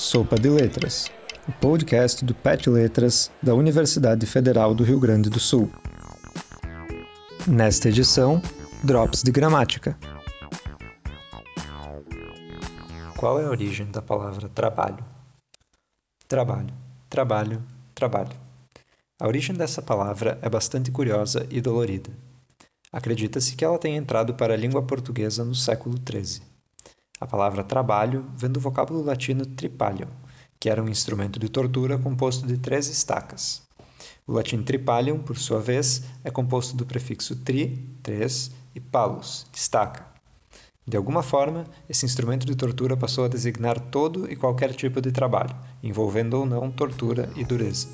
Sopa de Letras, o podcast do PET Letras da Universidade Federal do Rio Grande do Sul. Nesta edição, Drops de Gramática. Qual é a origem da palavra trabalho? Trabalho, trabalho, trabalho. A origem dessa palavra é bastante curiosa e dolorida. Acredita-se que ela tenha entrado para a língua portuguesa no século XIII. A palavra trabalho vem do vocábulo latino tripalium, que era um instrumento de tortura composto de três estacas. O latim tripalium, por sua vez, é composto do prefixo tri, três, e palus, estaca. De alguma forma, esse instrumento de tortura passou a designar todo e qualquer tipo de trabalho, envolvendo ou não tortura e dureza.